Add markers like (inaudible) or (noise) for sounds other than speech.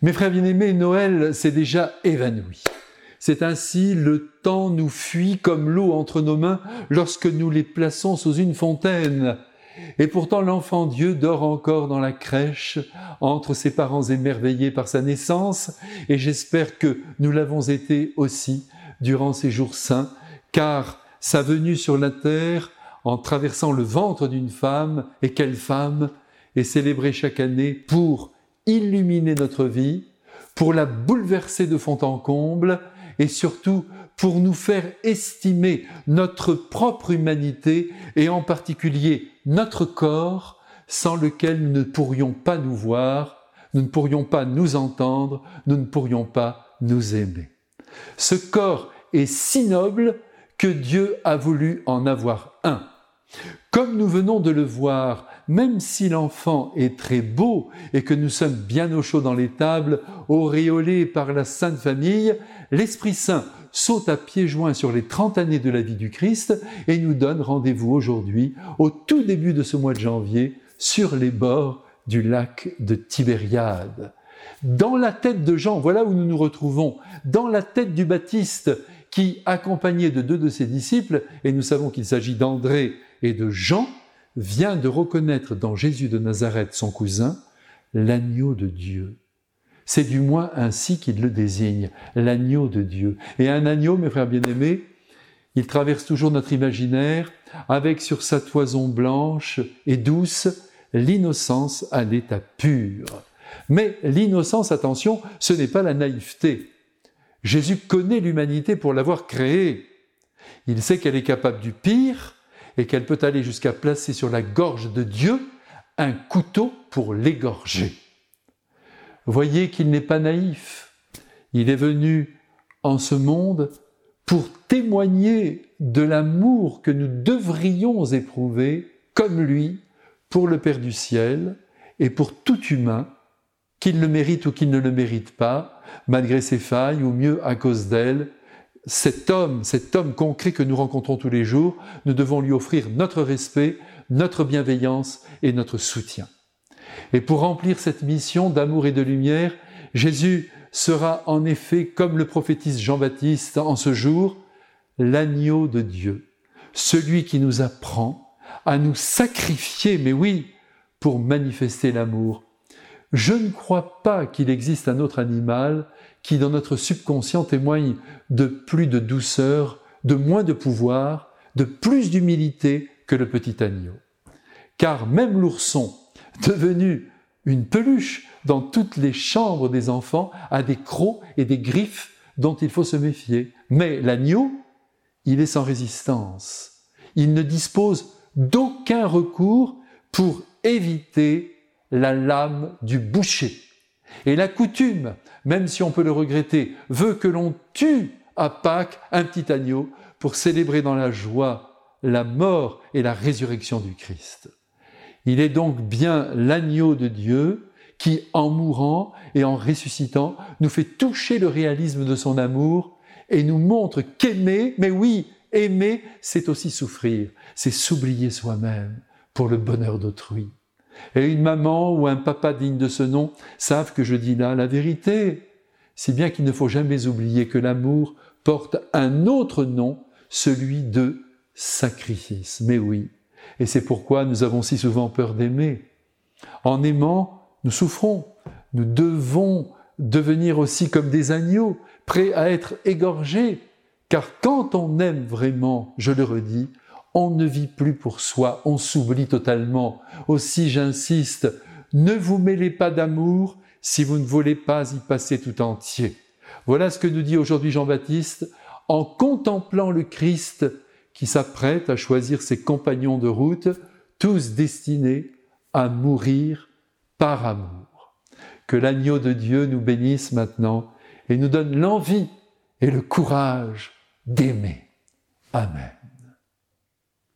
Mes frères bien-aimés, Noël s'est déjà évanoui. C'est ainsi le temps nous fuit comme l'eau entre nos mains lorsque nous les plaçons sous une fontaine. Et pourtant l'enfant Dieu dort encore dans la crèche entre ses parents émerveillés par sa naissance, et j'espère que nous l'avons été aussi durant ces jours saints, car sa venue sur la terre en traversant le ventre d'une femme, et quelle femme, est célébrée chaque année pour illuminer notre vie, pour la bouleverser de fond en comble et surtout pour nous faire estimer notre propre humanité et en particulier notre corps sans lequel nous ne pourrions pas nous voir, nous ne pourrions pas nous entendre, nous ne pourrions pas nous aimer. Ce corps est si noble que Dieu a voulu en avoir un. Comme nous venons de le voir, même si l'enfant est très beau et que nous sommes bien au chaud dans les tables, auréolés par la Sainte Famille, l'Esprit Saint saute à pieds joints sur les 30 années de la vie du Christ et nous donne rendez-vous aujourd'hui, au tout début de ce mois de janvier, sur les bords du lac de Tibériade. Dans la tête de Jean, voilà où nous nous retrouvons, dans la tête du Baptiste, qui, accompagné de deux de ses disciples, et nous savons qu'il s'agit d'André et de Jean, vient de reconnaître dans Jésus de Nazareth, son cousin, l'agneau de Dieu. C'est du moins ainsi qu'il le désigne, l'agneau de Dieu. Et un agneau, mes frères bien-aimés, il traverse toujours notre imaginaire avec sur sa toison blanche et douce l'innocence à l'état pur. Mais l'innocence, attention, ce n'est pas la naïveté. Jésus connaît l'humanité pour l'avoir créée. Il sait qu'elle est capable du pire et qu'elle peut aller jusqu'à placer sur la gorge de Dieu un couteau pour l'égorger. Voyez qu'il n'est pas naïf. Il est venu en ce monde pour témoigner de l'amour que nous devrions éprouver comme lui pour le Père du ciel et pour tout humain, qu'il le mérite ou qu'il ne le mérite pas, malgré ses failles ou mieux à cause d'elles, cet homme, cet homme concret que nous rencontrons tous les jours, nous devons lui offrir notre respect, notre bienveillance et notre soutien. Et pour remplir cette mission d'amour et de lumière, Jésus sera en effet, comme le prophétise Jean-Baptiste en ce jour, l'agneau de Dieu, celui qui nous apprend à nous sacrifier, mais oui, pour manifester l'amour. Je ne crois pas qu'il existe un autre animal qui dans notre subconscient témoigne de plus de douceur, de moins de pouvoir, de plus d'humilité que le petit agneau. Car même l'ourson, (laughs) devenu une peluche dans toutes les chambres des enfants, a des crocs et des griffes dont il faut se méfier. Mais l'agneau, il est sans résistance. Il ne dispose d'aucun recours pour éviter la lame du boucher. Et la coutume, même si on peut le regretter, veut que l'on tue à Pâques un petit agneau pour célébrer dans la joie la mort et la résurrection du Christ. Il est donc bien l'agneau de Dieu qui, en mourant et en ressuscitant, nous fait toucher le réalisme de son amour et nous montre qu'aimer, mais oui, aimer, c'est aussi souffrir, c'est s'oublier soi-même pour le bonheur d'autrui. Et une maman ou un papa digne de ce nom savent que je dis là la vérité, si bien qu'il ne faut jamais oublier que l'amour porte un autre nom, celui de sacrifice. Mais oui, et c'est pourquoi nous avons si souvent peur d'aimer. En aimant, nous souffrons. Nous devons devenir aussi comme des agneaux, prêts à être égorgés. Car quand on aime vraiment, je le redis, on ne vit plus pour soi, on s'oublie totalement. Aussi j'insiste, ne vous mêlez pas d'amour si vous ne voulez pas y passer tout entier. Voilà ce que nous dit aujourd'hui Jean-Baptiste en contemplant le Christ qui s'apprête à choisir ses compagnons de route, tous destinés à mourir par amour. Que l'agneau de Dieu nous bénisse maintenant et nous donne l'envie et le courage d'aimer. Amen.